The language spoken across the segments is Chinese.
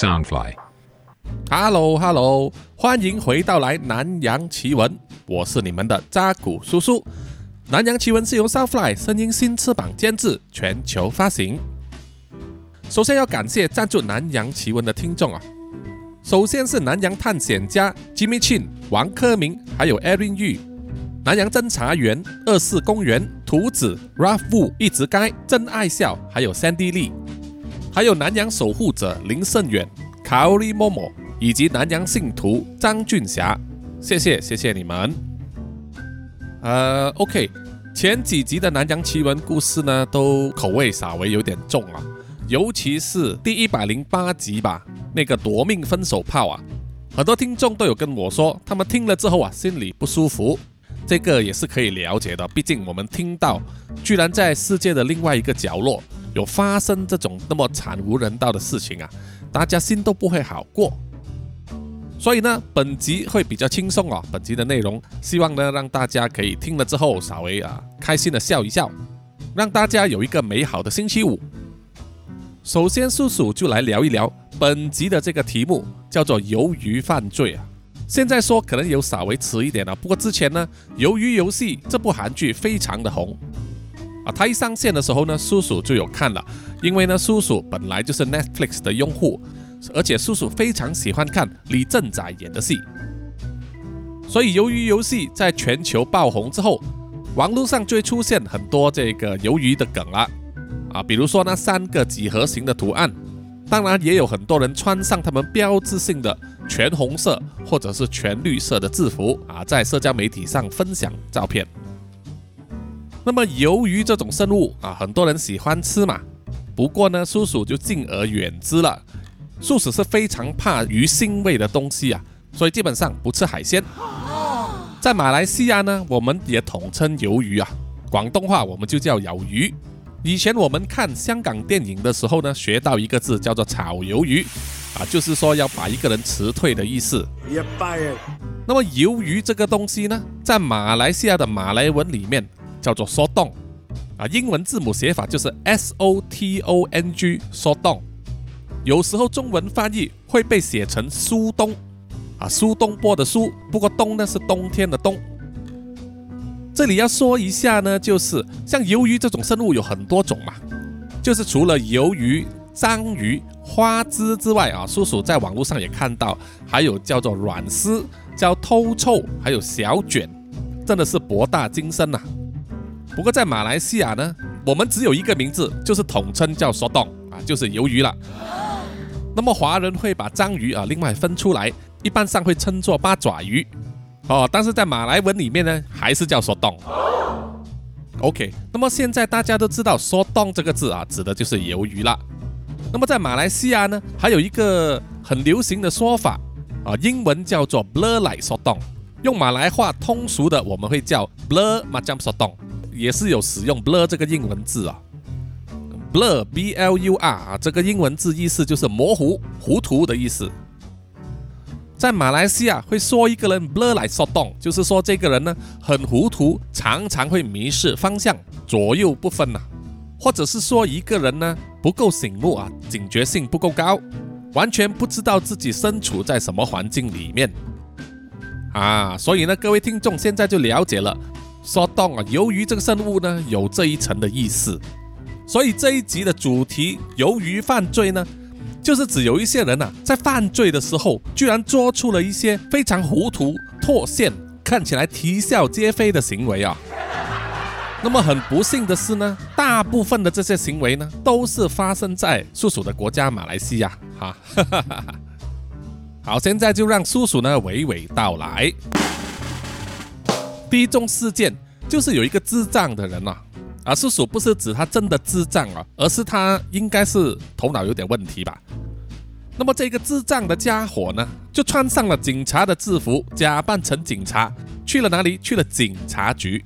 Soundfly。Hello Hello，欢迎回到来南洋奇闻，我是你们的扎古叔叔。南洋奇闻是由 Soundfly 声音新翅膀监制，全球发行。首先要感谢赞助南洋奇闻的听众啊，首先是南洋探险家 Jimmy Chin、王科明，还有 Erin Yu。南洋侦查员二四公园图子 Ralph Wu 一直该真爱笑，还有 Sandy Lee，还有南洋守护者林胜远 Kaori Momo 以及南洋信徒张俊霞，谢谢谢谢你们。呃，OK，前几集的南洋奇闻故事呢，都口味稍微有点重啊，尤其是第一百零八集吧，那个夺命分手炮啊，很多听众都有跟我说，他们听了之后啊，心里不舒服。这个也是可以了解的，毕竟我们听到，居然在世界的另外一个角落有发生这种那么惨无人道的事情啊，大家心都不会好过。所以呢，本集会比较轻松哦。本集的内容，希望呢让大家可以听了之后稍微啊开心的笑一笑，让大家有一个美好的星期五。首先，叔叔就来聊一聊本集的这个题目，叫做“鱿鱼犯罪”啊。现在说可能有稍微迟一点了，不过之前呢，《鱿鱼游戏》这部韩剧非常的红啊，它一上线的时候呢，叔叔就有看了，因为呢，叔叔本来就是 Netflix 的用户，而且叔叔非常喜欢看李正宰演的戏，所以《鱿鱼游戏》在全球爆红之后，网络上就会出现很多这个鱿鱼的梗啊，啊，比如说那三个几何形的图案。当然，也有很多人穿上他们标志性的全红色或者是全绿色的制服啊，在社交媒体上分享照片。那么，鱿鱼这种生物啊，很多人喜欢吃嘛。不过呢，叔叔就敬而远之了。叔叔是非常怕鱼腥味的东西啊，所以基本上不吃海鲜。在马来西亚呢，我们也统称鱿鱼啊，广东话我们就叫鱿鱼。以前我们看香港电影的时候呢，学到一个字叫做炒鱿鱼，啊，就是说要把一个人辞退的意思。那么鱿鱼这个东西呢，在马来西亚的马来文里面叫做 sotong，啊，英文字母写法就是 S O T O N G，sotong。有时候中文翻译会被写成苏东，啊，苏东坡的苏，不过冬呢是冬天的冬。这里要说一下呢，就是像鱿鱼这种生物有很多种嘛，就是除了鱿鱼、章鱼、花枝之外啊，叔叔在网络上也看到，还有叫做软丝、叫偷臭，还有小卷，真的是博大精深呐。不过在马来西亚呢，我们只有一个名字，就是统称叫索洞啊，就是鱿鱼了。那么华人会把章鱼啊另外分出来，一般上会称作八爪鱼。哦，但是在马来文里面呢，还是叫“说洞”。OK，那么现在大家都知道“说洞”这个字啊，指的就是鱿鱼了。那么在马来西亚呢，还有一个很流行的说法啊，英文叫做 “blur like 说洞”，用马来话通俗的我们会叫 “blur macam 说洞”，也是有使用 “blur” 这个英文字啊。blur b l u r 啊，这个英文字意思就是模糊、糊涂的意思。在马来西亚会说一个人 blur 来说动，就是说这个人呢很糊涂，常常会迷失方向，左右不分呐，或者是说一个人呢不够醒目啊，警觉性不够高，完全不知道自己身处在什么环境里面啊。所以呢，各位听众现在就了解了，说动啊，由于这个生物呢有这一层的意思，所以这一集的主题由于犯罪呢。就是指有一些人呐，在犯罪的时候，居然做出了一些非常糊涂、脱线、看起来啼笑皆非的行为啊。那么很不幸的是呢，大部分的这些行为呢，都是发生在叔叔的国家马来西亚。哈，好，现在就让叔叔呢娓娓道来。第一宗事件就是有一个智障的人呐。啊，叔叔不是指他真的智障啊，而是他应该是头脑有点问题吧。那么这个智障的家伙呢，就穿上了警察的制服，假扮成警察，去了哪里？去了警察局。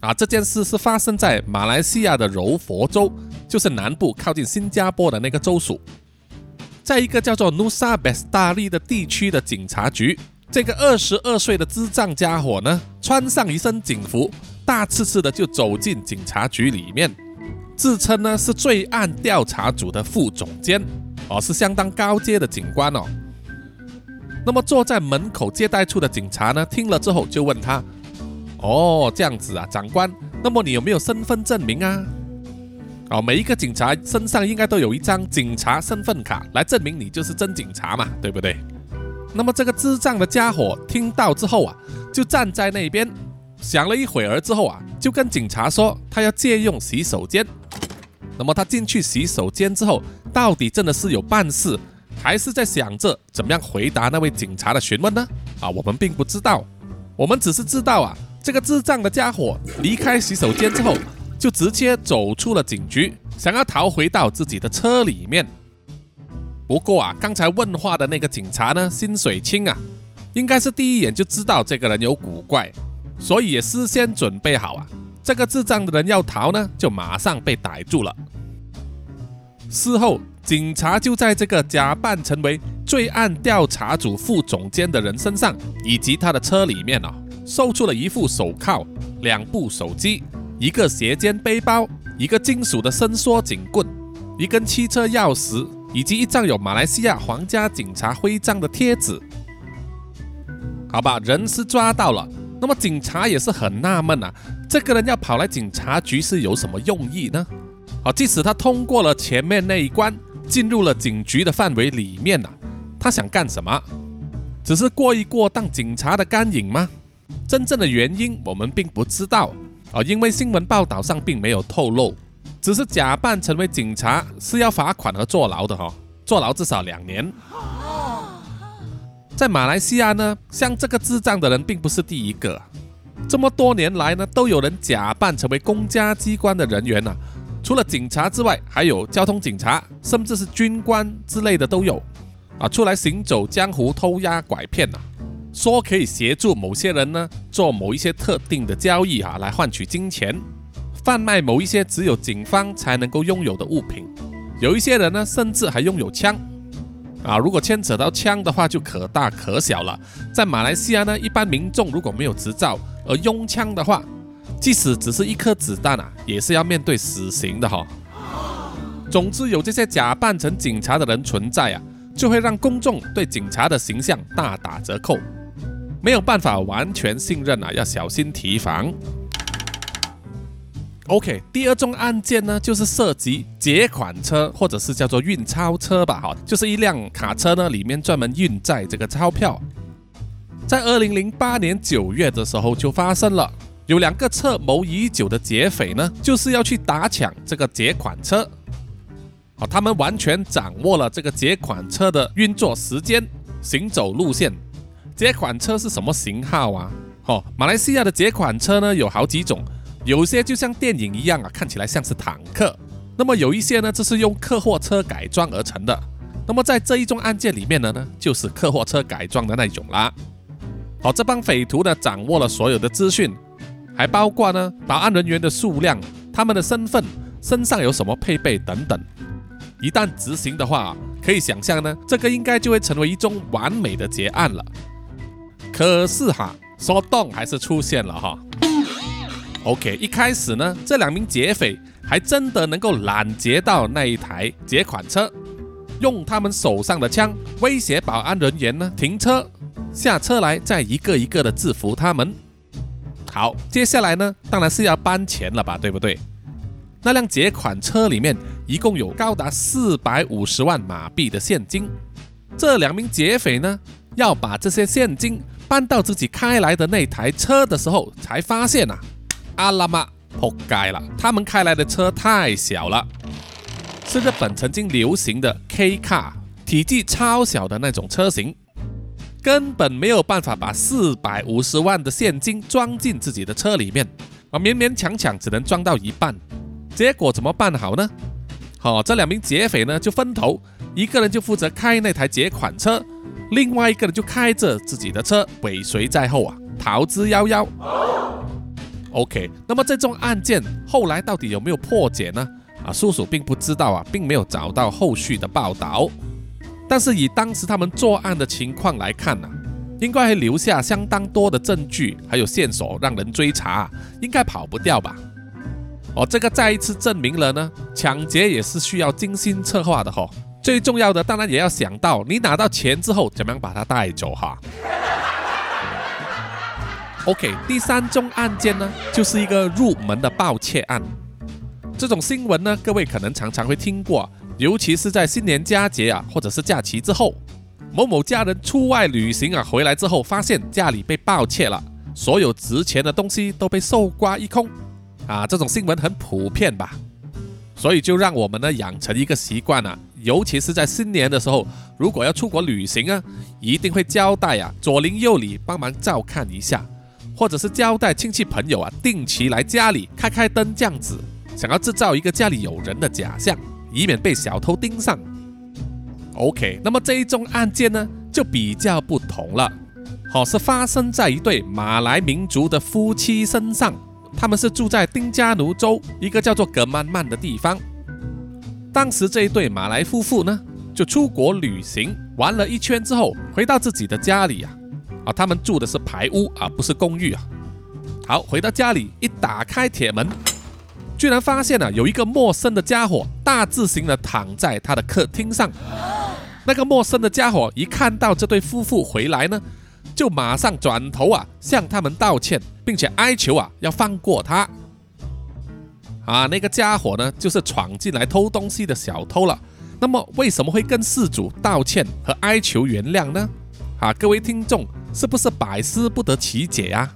啊，这件事是发生在马来西亚的柔佛州，就是南部靠近新加坡的那个州属，在一个叫做 Nusa Besar 利的地区的警察局，这个二十二岁的智障家伙呢，穿上一身警服。大刺刺的就走进警察局里面，自称呢是罪案调查组的副总监，哦，是相当高阶的警官哦。那么坐在门口接待处的警察呢，听了之后就问他：“哦，这样子啊，长官，那么你有没有身份证明啊？”哦，每一个警察身上应该都有一张警察身份卡，来证明你就是真警察嘛，对不对？那么这个智障的家伙听到之后啊，就站在那边想了一会儿之后啊，就跟警察说他要借用洗手间。那么他进去洗手间之后，到底真的是有办事，还是在想着怎么样回答那位警察的询问呢？啊，我们并不知道，我们只是知道啊，这个智障的家伙离开洗手间之后，就直接走出了警局，想要逃回到自己的车里面。不过啊，刚才问话的那个警察呢，薪水清啊，应该是第一眼就知道这个人有古怪，所以也事先准备好啊。这个智障的人要逃呢，就马上被逮住了。事后，警察就在这个假扮成为罪案调查组副总监的人身上，以及他的车里面哦，搜出了一副手铐、两部手机、一个斜肩背包、一个金属的伸缩警棍、一根汽车钥匙，以及一张有马来西亚皇家警察徽章的贴纸。好吧，人是抓到了。那么警察也是很纳闷啊，这个人要跑来警察局是有什么用意呢？好，即使他通过了前面那一关，进入了警局的范围里面呐，他想干什么？只是过一过当警察的干瘾吗？真正的原因我们并不知道啊，因为新闻报道上并没有透露，只是假扮成为警察是要罚款和坐牢的哈，坐牢至少两年。在马来西亚呢，像这个智障的人并不是第一个。这么多年来呢，都有人假扮成为公家机关的人员呐。除了警察之外，还有交通警察，甚至是军官之类的都有啊，出来行走江湖、偷压拐骗呐，说可以协助某些人呢做某一些特定的交易啊，来换取金钱，贩卖某一些只有警方才能够拥有的物品。有一些人呢，甚至还拥有枪。啊，如果牵扯到枪的话，就可大可小了。在马来西亚呢，一般民众如果没有执照而拥枪的话，即使只是一颗子弹啊，也是要面对死刑的哈。总之，有这些假扮成警察的人存在啊，就会让公众对警察的形象大打折扣，没有办法完全信任啊，要小心提防。OK，第二宗案件呢，就是涉及劫款车，或者是叫做运钞车吧，哈，就是一辆卡车呢，里面专门运载这个钞票。在二零零八年九月的时候就发生了，有两个策谋已久的劫匪呢，就是要去打抢这个劫款车。好，他们完全掌握了这个劫款车的运作时间、行走路线。劫款车是什么型号啊？哦，马来西亚的劫款车呢，有好几种。有些就像电影一样啊，看起来像是坦克。那么有一些呢，这是用客货车改装而成的。那么在这一宗案件里面的呢，就是客货车改装的那种啦。好，这帮匪徒呢，掌握了所有的资讯，还包括呢，保安人员的数量、他们的身份、身上有什么配备等等。一旦执行的话，可以想象呢，这个应该就会成为一宗完美的结案了。可是哈，说动还是出现了哈。OK，一开始呢，这两名劫匪还真的能够拦截到那一台劫款车，用他们手上的枪威胁保安人员呢停车下车来，再一个一个的制服他们。好，接下来呢，当然是要搬钱了吧，对不对？那辆劫款车里面一共有高达四百五十万马币的现金，这两名劫匪呢要把这些现金搬到自己开来的那台车的时候，才发现啊。阿拉玛扑街了！他们开来的车太小了，是日本曾经流行的 K 卡，体积超小的那种车型，根本没有办法把四百五十万的现金装进自己的车里面，啊，勉勉强强只能装到一半。结果怎么办好呢？好，这两名劫匪呢就分头，一个人就负责开那台劫款车，另外一个人就开着自己的车尾随在后啊，逃之夭夭。OK，那么这宗案件后来到底有没有破解呢？啊，叔叔并不知道啊，并没有找到后续的报道。但是以当时他们作案的情况来看呢，应该还留下相当多的证据，还有线索让人追查，应该跑不掉吧？哦，这个再一次证明了呢，抢劫也是需要精心策划的哈，最重要的当然也要想到，你拿到钱之后怎么样把它带走哈。OK，第三宗案件呢，就是一个入门的盗窃案。这种新闻呢，各位可能常常会听过，尤其是在新年佳节啊，或者是假期之后，某某家人出外旅行啊，回来之后发现家里被盗窃了，所有值钱的东西都被搜刮一空啊，这种新闻很普遍吧？所以就让我们呢养成一个习惯啊，尤其是在新年的时候，如果要出国旅行啊，一定会交代啊左邻右里帮忙照看一下。或者是交代亲戚朋友啊，定期来家里开开灯这样子，想要制造一个家里有人的假象，以免被小偷盯上。OK，那么这一宗案件呢，就比较不同了，好是发生在一对马来民族的夫妻身上，他们是住在丁加奴州一个叫做格曼曼的地方。当时这一对马来夫妇呢，就出国旅行玩了一圈之后，回到自己的家里啊。啊，他们住的是排屋啊，不是公寓啊。好，回到家里一打开铁门，居然发现啊，有一个陌生的家伙大字型的躺在他的客厅上。那个陌生的家伙一看到这对夫妇回来呢，就马上转头啊向他们道歉，并且哀求啊要放过他。啊，那个家伙呢就是闯进来偷东西的小偷了。那么为什么会跟事主道歉和哀求原谅呢？啊，各位听众。是不是百思不得其解呀？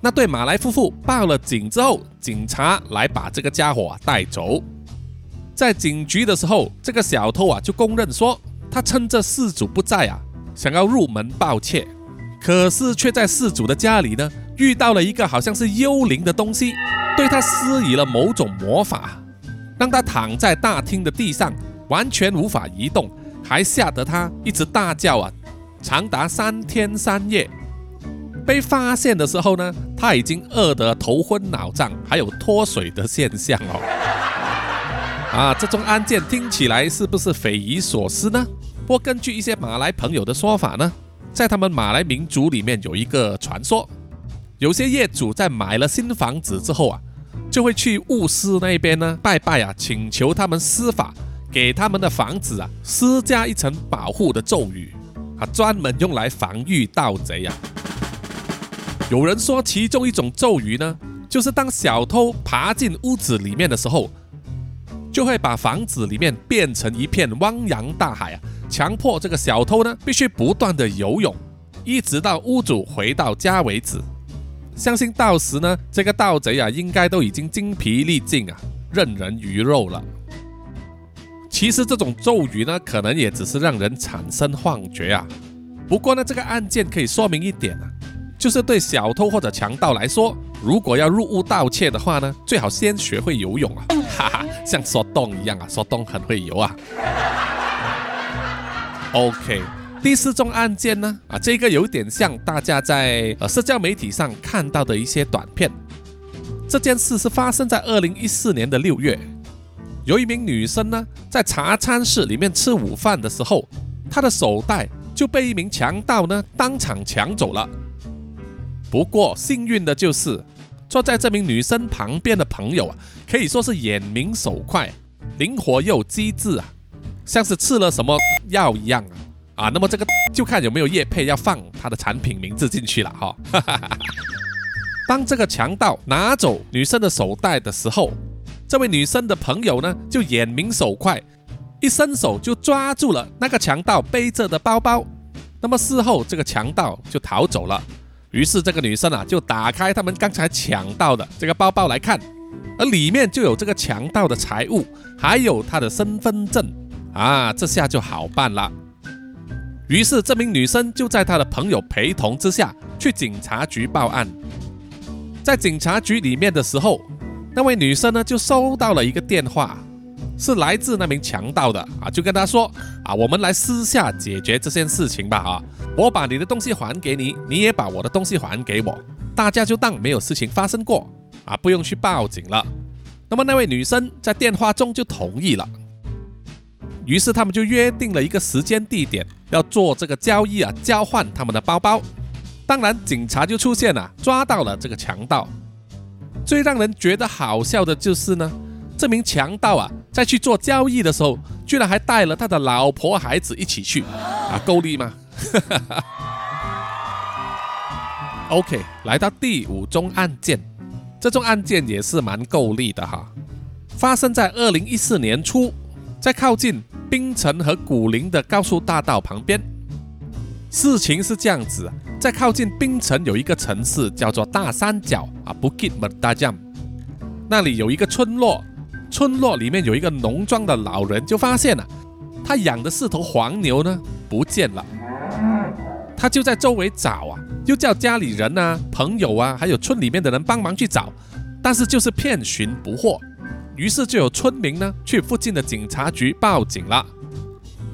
那对马来夫妇报了警之后，警察来把这个家伙带走。在警局的时候，这个小偷啊就供认说，他趁着事主不在啊，想要入门盗窃，可是却在事主的家里呢遇到了一个好像是幽灵的东西，对他施以了某种魔法，让他躺在大厅的地上，完全无法移动，还吓得他一直大叫啊。长达三天三夜，被发现的时候呢，他已经饿得头昏脑胀，还有脱水的现象哦。啊，这宗案件听起来是不是匪夷所思呢？不过根据一些马来朋友的说法呢，在他们马来民族里面有一个传说，有些业主在买了新房子之后啊，就会去巫师那边呢拜拜啊，请求他们施法，给他们的房子啊施加一层保护的咒语。啊，专门用来防御盗贼呀！有人说，其中一种咒语呢，就是当小偷爬进屋子里面的时候，就会把房子里面变成一片汪洋大海啊，强迫这个小偷呢必须不断的游泳，一直到屋主回到家为止。相信到时呢，这个盗贼啊，应该都已经精疲力尽啊，任人鱼肉了。其实这种咒语呢，可能也只是让人产生幻觉啊。不过呢，这个案件可以说明一点啊，就是对小偷或者强盗来说，如果要入屋盗窃的话呢，最好先学会游泳啊，哈哈，像说洞一样啊，说洞很会游啊。OK，第四宗案件呢，啊，这个有点像大家在呃社交媒体上看到的一些短片。这件事是发生在二零一四年的六月。有一名女生呢，在茶餐室里面吃午饭的时候，她的手袋就被一名强盗呢当场抢走了。不过幸运的就是，坐在这名女生旁边的朋友啊，可以说是眼明手快，灵活又机智啊，像是吃了什么药一样啊啊！那么这个就看有没有叶佩要放他的产品名字进去了哈。当这个强盗拿走女生的手袋的时候。这位女生的朋友呢，就眼明手快，一伸手就抓住了那个强盗背着的包包。那么事后，这个强盗就逃走了。于是这个女生啊，就打开他们刚才抢到的这个包包来看，而里面就有这个强盗的财物，还有他的身份证啊，这下就好办了。于是这名女生就在她的朋友陪同之下去警察局报案。在警察局里面的时候。那位女生呢，就收到了一个电话，是来自那名强盗的啊，就跟他说啊，我们来私下解决这件事情吧啊，我把你的东西还给你，你也把我的东西还给我，大家就当没有事情发生过啊，不用去报警了。那么那位女生在电话中就同意了，于是他们就约定了一个时间地点，要做这个交易啊，交换他们的包包。当然，警察就出现了，抓到了这个强盗。最让人觉得好笑的就是呢，这名强盗啊，在去做交易的时候，居然还带了他的老婆孩子一起去啊，够力吗？OK，来到第五宗案件，这宗案件也是蛮够力的哈，发生在二零一四年初，在靠近槟城和古林的高速大道旁边。事情是这样子，在靠近槟城有一个城市叫做大三角啊，Bukit Mertajam，那里有一个村落，村落里面有一个农庄的老人就发现了，他养的四头黄牛呢不见了，他就在周围找啊。又叫家里人啊、朋友啊，还有村里面的人帮忙去找，但是就是遍寻不获。于是就有村民呢去附近的警察局报警了。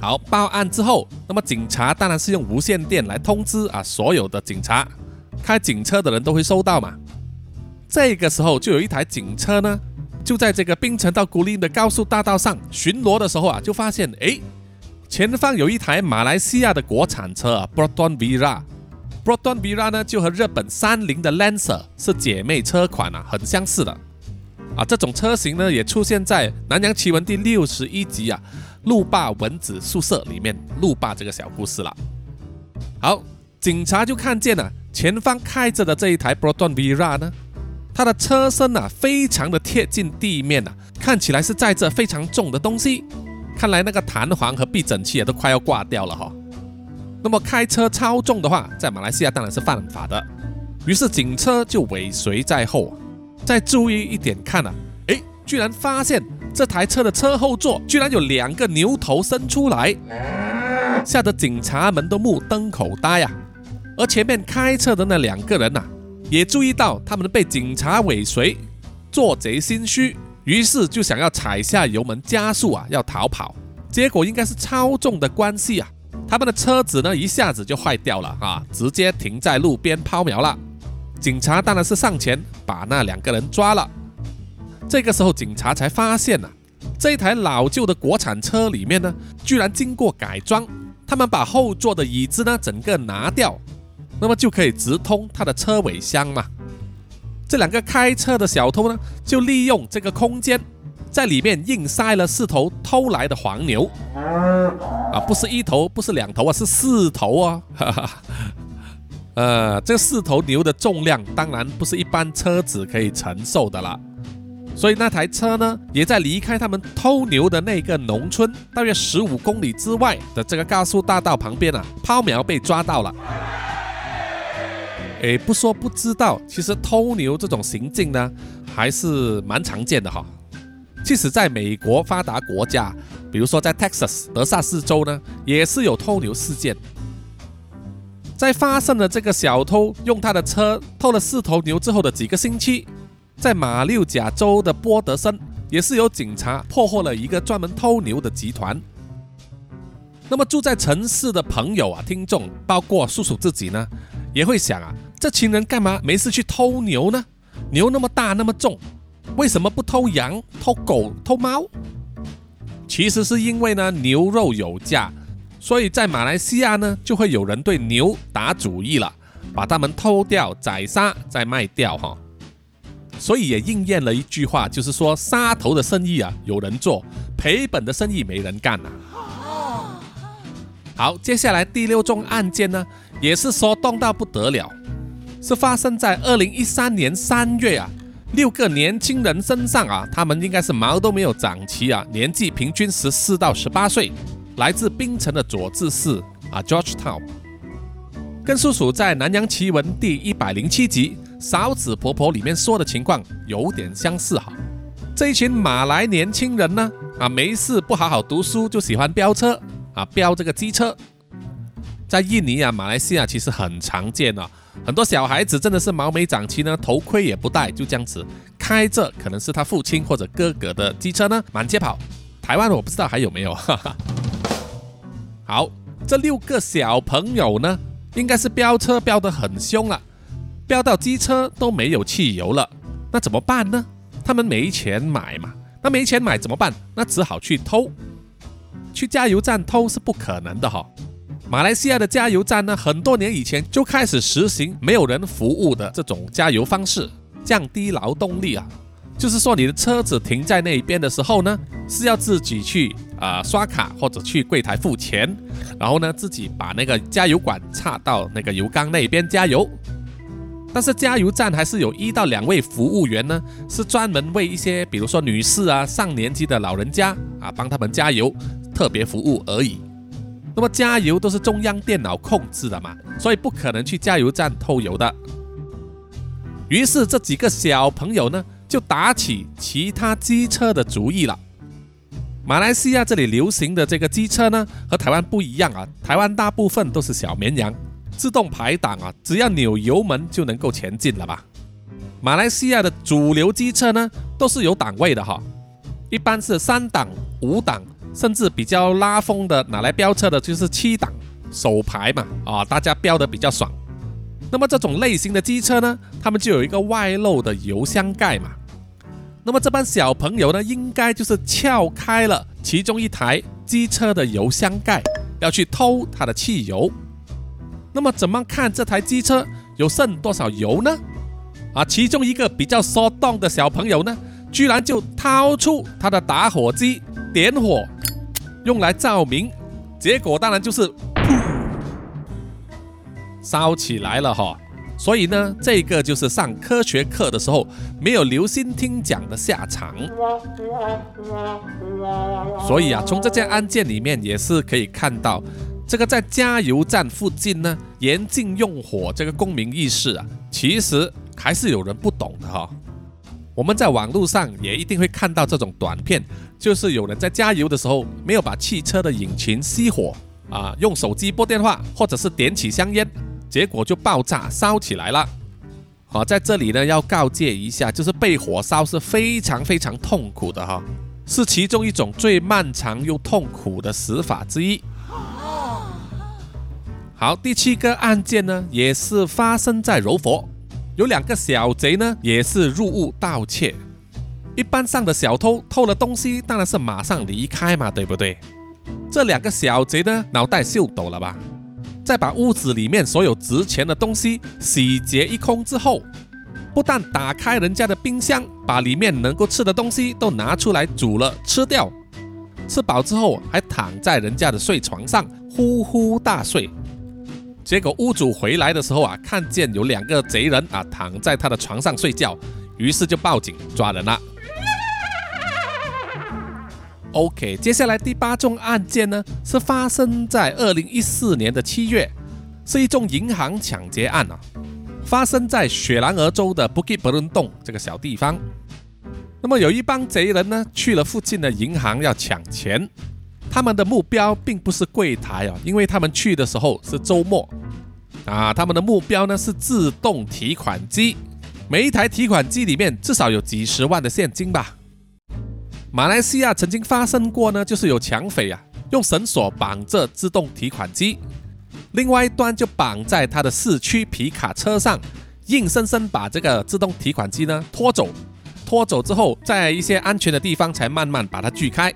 好，报案之后，那么警察当然是用无线电来通知啊，所有的警察开警车的人都会收到嘛。这个时候就有一台警车呢，就在这个冰城到古林的高速大道上巡逻的时候啊，就发现哎，前方有一台马来西亚的国产车啊，Broadon Vira。b r o d o n Vira 呢，就和日本三菱的 Lancer 是姐妹车款啊，很相似的啊。这种车型呢，也出现在《南洋奇闻》第六十一集啊，路霸蚊子宿舍里面，路霸这个小故事了。好，警察就看见了前方开着的这一台 b r o d o n Vira 呢，它的车身啊，非常的贴近地面啊，看起来是载着非常重的东西，看来那个弹簧和避震器啊，都快要挂掉了哈。那么开车超重的话，在马来西亚当然是犯法的。于是警车就尾随在后，再注意一点看啊，哎，居然发现这台车的车后座居然有两个牛头伸出来，吓得警察们都目瞪口呆呀。而前面开车的那两个人呐，也注意到他们被警察尾随，做贼心虚，于是就想要踩下油门加速啊，要逃跑。结果应该是超重的关系啊。他们的车子呢，一下子就坏掉了啊，直接停在路边抛锚了。警察当然是上前把那两个人抓了。这个时候，警察才发现呐，这一台老旧的国产车里面呢，居然经过改装。他们把后座的椅子呢，整个拿掉，那么就可以直通它的车尾箱嘛。这两个开车的小偷呢，就利用这个空间。在里面硬塞了四头偷来的黄牛啊，不是一头，不是两头啊，是四头啊！呃，这四头牛的重量当然不是一般车子可以承受的了，所以那台车呢，也在离开他们偷牛的那个农村大约十五公里之外的这个高速大道旁边啊，抛锚被抓到了。哎，不说不知道，其实偷牛这种行径呢，还是蛮常见的哈。即使在美国发达国家，比如说在 Texas 德萨斯州呢，也是有偷牛事件。在发生了这个小偷用他的车偷了四头牛之后的几个星期，在马六甲州的波德森，也是有警察破获了一个专门偷牛的集团。那么住在城市的朋友啊，听众，包括叔叔自己呢，也会想啊，这群人干嘛没事去偷牛呢？牛那么大那么重。为什么不偷羊、偷狗、偷猫？其实是因为呢，牛肉有价，所以在马来西亚呢，就会有人对牛打主意了，把它们偷掉、宰杀再卖掉哈。所以也应验了一句话，就是说杀头的生意啊有人做，赔本的生意没人干呐。好，接下来第六宗案件呢，也是说动到不得了，是发生在二零一三年三月啊。六个年轻人身上啊，他们应该是毛都没有长齐啊，年纪平均十四到十八岁，来自槟城的佐治市啊，George Town，跟叔叔在《南洋奇闻》第一百零七集《嫂子婆婆》里面说的情况有点相似哈。这一群马来年轻人呢，啊，没事不好好读书，就喜欢飙车啊，飙这个机车，在印尼啊、马来西亚其实很常见啊。很多小孩子真的是毛没长齐呢，头盔也不戴，就这样子开着，可能是他父亲或者哥哥的机车呢，满街跑。台湾我不知道还有没有。哈哈。好，这六个小朋友呢，应该是飙车飙得很凶了，飙到机车都没有汽油了，那怎么办呢？他们没钱买嘛，那没钱买怎么办？那只好去偷，去加油站偷是不可能的哈。马来西亚的加油站呢，很多年以前就开始实行没有人服务的这种加油方式，降低劳动力啊。就是说你的车子停在那边的时候呢，是要自己去啊刷卡或者去柜台付钱，然后呢自己把那个加油管插到那个油缸那边加油。但是加油站还是有一到两位服务员呢，是专门为一些比如说女士啊、上年纪的老人家啊帮他们加油，特别服务而已。那么加油都是中央电脑控制的嘛，所以不可能去加油站偷油的。于是这几个小朋友呢，就打起其他机车的主意了。马来西亚这里流行的这个机车呢，和台湾不一样啊，台湾大部分都是小绵羊。自动排档啊，只要扭油门就能够前进了吧？马来西亚的主流机车呢，都是有档位的哈，一般是三档、五档，甚至比较拉风的拿来飙车的，就是七档手排嘛啊，大家飙的比较爽。那么这种类型的机车呢，他们就有一个外露的油箱盖嘛。那么这帮小朋友呢，应该就是撬开了其中一台机车的油箱盖，要去偷它的汽油。那么怎么看这台机车有剩多少油呢？啊，其中一个比较骚动的小朋友呢，居然就掏出他的打火机点火，用来照明，结果当然就是，烧起来了哈。所以呢，这个就是上科学课的时候没有留心听讲的下场。所以啊，从这件案件里面也是可以看到。这个在加油站附近呢，严禁用火，这个公民意识啊，其实还是有人不懂的哈。我们在网络上也一定会看到这种短片，就是有人在加油的时候没有把汽车的引擎熄火啊，用手机拨电话或者是点起香烟，结果就爆炸烧起来了。好，在这里呢要告诫一下，就是被火烧是非常非常痛苦的哈，是其中一种最漫长又痛苦的死法之一。好，第七个案件呢，也是发生在柔佛，有两个小贼呢，也是入屋盗窃。一般上的小偷偷了东西，当然是马上离开嘛，对不对？这两个小贼呢，脑袋秀抖了吧？在把屋子里面所有值钱的东西洗劫一空之后，不但打开人家的冰箱，把里面能够吃的东西都拿出来煮了吃掉，吃饱之后还躺在人家的睡床上呼呼大睡。结果屋主回来的时候啊，看见有两个贼人啊躺在他的床上睡觉，于是就报警抓人了。OK，接下来第八宗案件呢，是发生在二零一四年的七月，是一宗银行抢劫案啊，发生在雪兰莪州的布吉伯伦洞这个小地方。那么有一帮贼人呢，去了附近的银行要抢钱。他们的目标并不是柜台啊，因为他们去的时候是周末啊。他们的目标呢是自动提款机，每一台提款机里面至少有几十万的现金吧。马来西亚曾经发生过呢，就是有抢匪啊用绳索绑着自动提款机，另外一端就绑在他的四驱皮卡车上，硬生生把这个自动提款机呢拖走，拖走之后在一些安全的地方才慢慢把它锯开。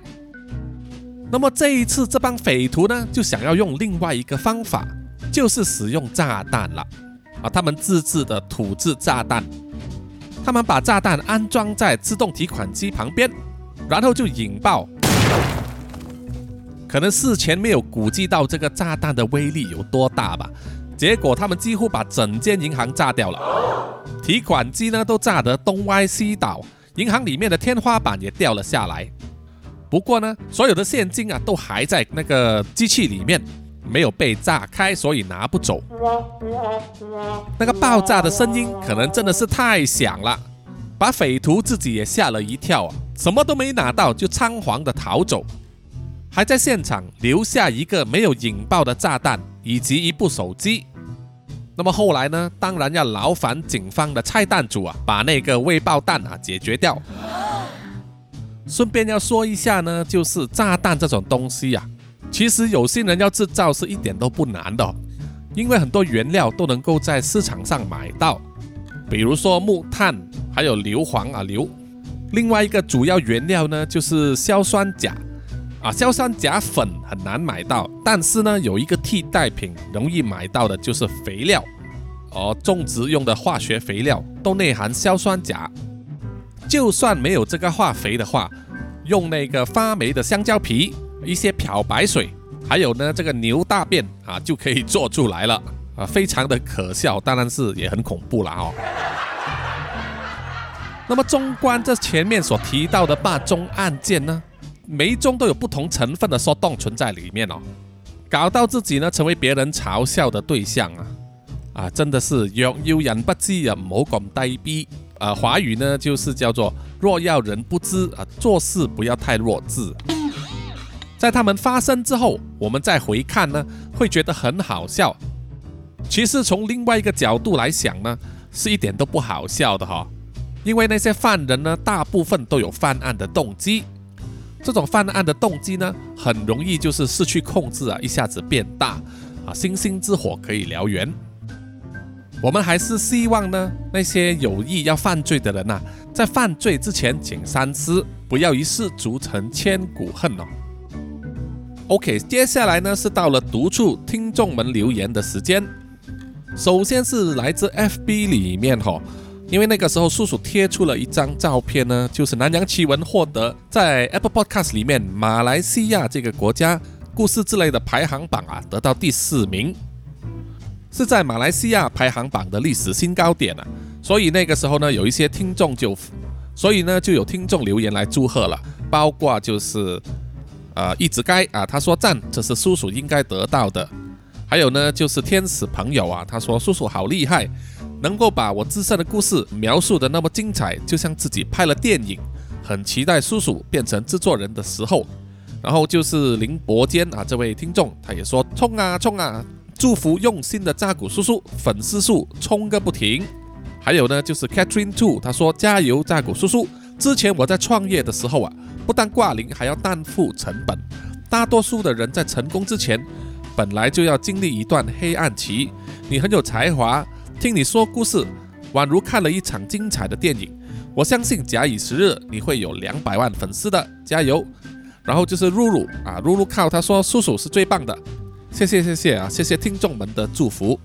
那么这一次，这帮匪徒呢，就想要用另外一个方法，就是使用炸弹了。啊，他们自制的土制炸弹，他们把炸弹安装在自动提款机旁边，然后就引爆。可能事前没有估计到这个炸弹的威力有多大吧，结果他们几乎把整间银行炸掉了，提款机呢都炸得东歪西倒，银行里面的天花板也掉了下来。不过呢，所有的现金啊都还在那个机器里面，没有被炸开，所以拿不走。那个爆炸的声音可能真的是太响了，把匪徒自己也吓了一跳啊！什么都没拿到就仓皇的逃走，还在现场留下一个没有引爆的炸弹以及一部手机。那么后来呢？当然要劳烦警方的拆弹组啊，把那个未爆弹啊解决掉。顺便要说一下呢，就是炸弹这种东西呀，其实有些人要制造是一点都不难的，因为很多原料都能够在市场上买到，比如说木炭，还有硫磺啊硫。另外一个主要原料呢，就是硝酸钾啊，硝酸钾粉很难买到，但是呢，有一个替代品容易买到的就是肥料，哦，种植用的化学肥料都内含硝酸钾。就算没有这个化肥的话，用那个发霉的香蕉皮、一些漂白水，还有呢这个牛大便啊，就可以做出来了。啊，非常的可笑，当然是也很恐怖了哦。那么，纵观这前面所提到的霸中案件呢，每一宗都有不同成分的说动存在里面哦，搞到自己呢成为别人嘲笑的对象啊。啊，真的是若要人不知啊，唔好咁低逼。呃。华语呢就是叫做若要人不知啊，做事不要太弱智。在他们发生之后，我们再回看呢，会觉得很好笑。其实从另外一个角度来想呢，是一点都不好笑的哈。因为那些犯人呢，大部分都有犯案的动机。这种犯案的动机呢，很容易就是失去控制啊，一下子变大啊，星星之火可以燎原。我们还是希望呢，那些有意要犯罪的人呐，在犯罪之前请三思，不要一世足成千古恨哦。OK，接下来呢是到了读出听众们留言的时间。首先是来自 FB 里面哈。因为那个时候，叔叔贴出了一张照片呢，就是南洋奇闻获得在 Apple Podcast 里面马来西亚这个国家故事之类的排行榜啊，得到第四名，是在马来西亚排行榜的历史新高点啊。所以那个时候呢，有一些听众就，所以呢就有听众留言来祝贺了，包括就是呃一直该啊，他说赞，这是叔叔应该得到的。还有呢就是天使朋友啊，他说叔叔好厉害。能够把我自身的故事描述的那么精彩，就像自己拍了电影，很期待叔叔变成制作人的时候。然后就是林伯坚啊，这位听众他也说冲啊冲啊，祝福用心的扎古叔叔，粉丝数冲个不停。还有呢，就是 Catherine Two，他说加油扎古叔叔。之前我在创业的时候啊，不但挂零，还要担负成本。大多数的人在成功之前，本来就要经历一段黑暗期。你很有才华。听你说故事，宛如看了一场精彩的电影。我相信假以时日，你会有两百万粉丝的，加油！然后就是露露啊，露露靠他说叔叔是最棒的，谢谢谢谢啊，谢谢听众们的祝福。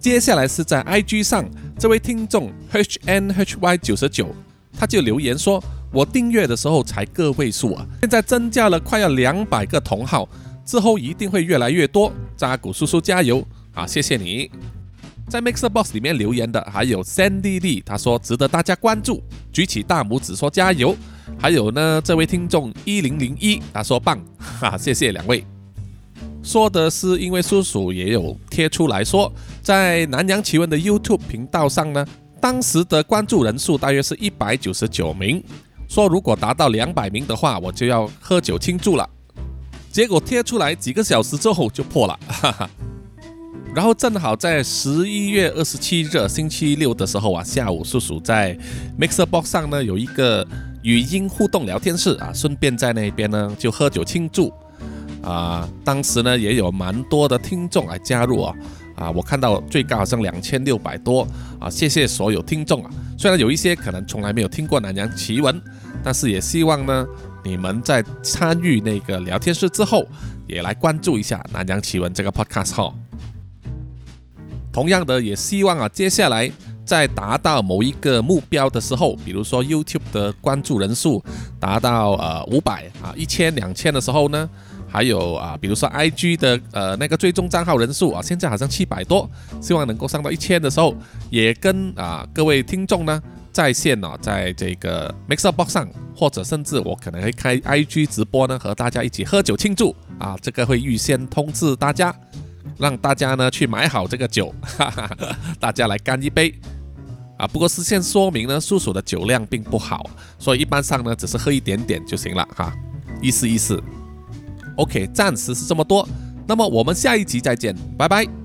接下来是在 IG 上，这位听众 HNHY 九十九，他就留言说：“我订阅的时候才个位数啊，现在增加了快要两百个同号，之后一定会越来越多。”扎古叔叔加油啊，谢谢你。在 Mixer Box 里面留言的还有 Sandy Lee，他说值得大家关注，举起大拇指说加油。还有呢，这位听众一零零一，他说棒，哈，谢谢两位。说的是因为叔叔也有贴出来说，在南洋奇闻的 YouTube 频道上呢，当时的关注人数大约是一百九十九名，说如果达到两百名的话，我就要喝酒庆祝了。结果贴出来几个小时之后就破了，哈哈。然后正好在十一月二十七日星期六的时候啊，下午叔叔在 Mixer Box 上呢有一个语音互动聊天室啊，顺便在那边呢就喝酒庆祝啊。当时呢也有蛮多的听众来加入啊啊，我看到最高好像两千六百多啊，谢谢所有听众啊。虽然有一些可能从来没有听过南洋奇闻，但是也希望呢你们在参与那个聊天室之后，也来关注一下南洋奇闻这个 Podcast 号。同样的，也希望啊，接下来在达到某一个目标的时候，比如说 YouTube 的关注人数达到呃五百啊、一千、两千的时候呢，还有啊，比如说 IG 的呃那个追踪账号人数啊，现在好像七百多，希望能够上到一千的时候，也跟啊各位听众呢在线呢，在这个 Mixer Box 上，或者甚至我可能会开 IG 直播呢，和大家一起喝酒庆祝啊，这个会预先通知大家。让大家呢去买好这个酒，哈哈，大家来干一杯啊！不过事先说明呢，叔叔的酒量并不好，所以一般上呢只是喝一点点就行了哈，意思意思。OK，暂时是这么多，那么我们下一集再见，拜拜。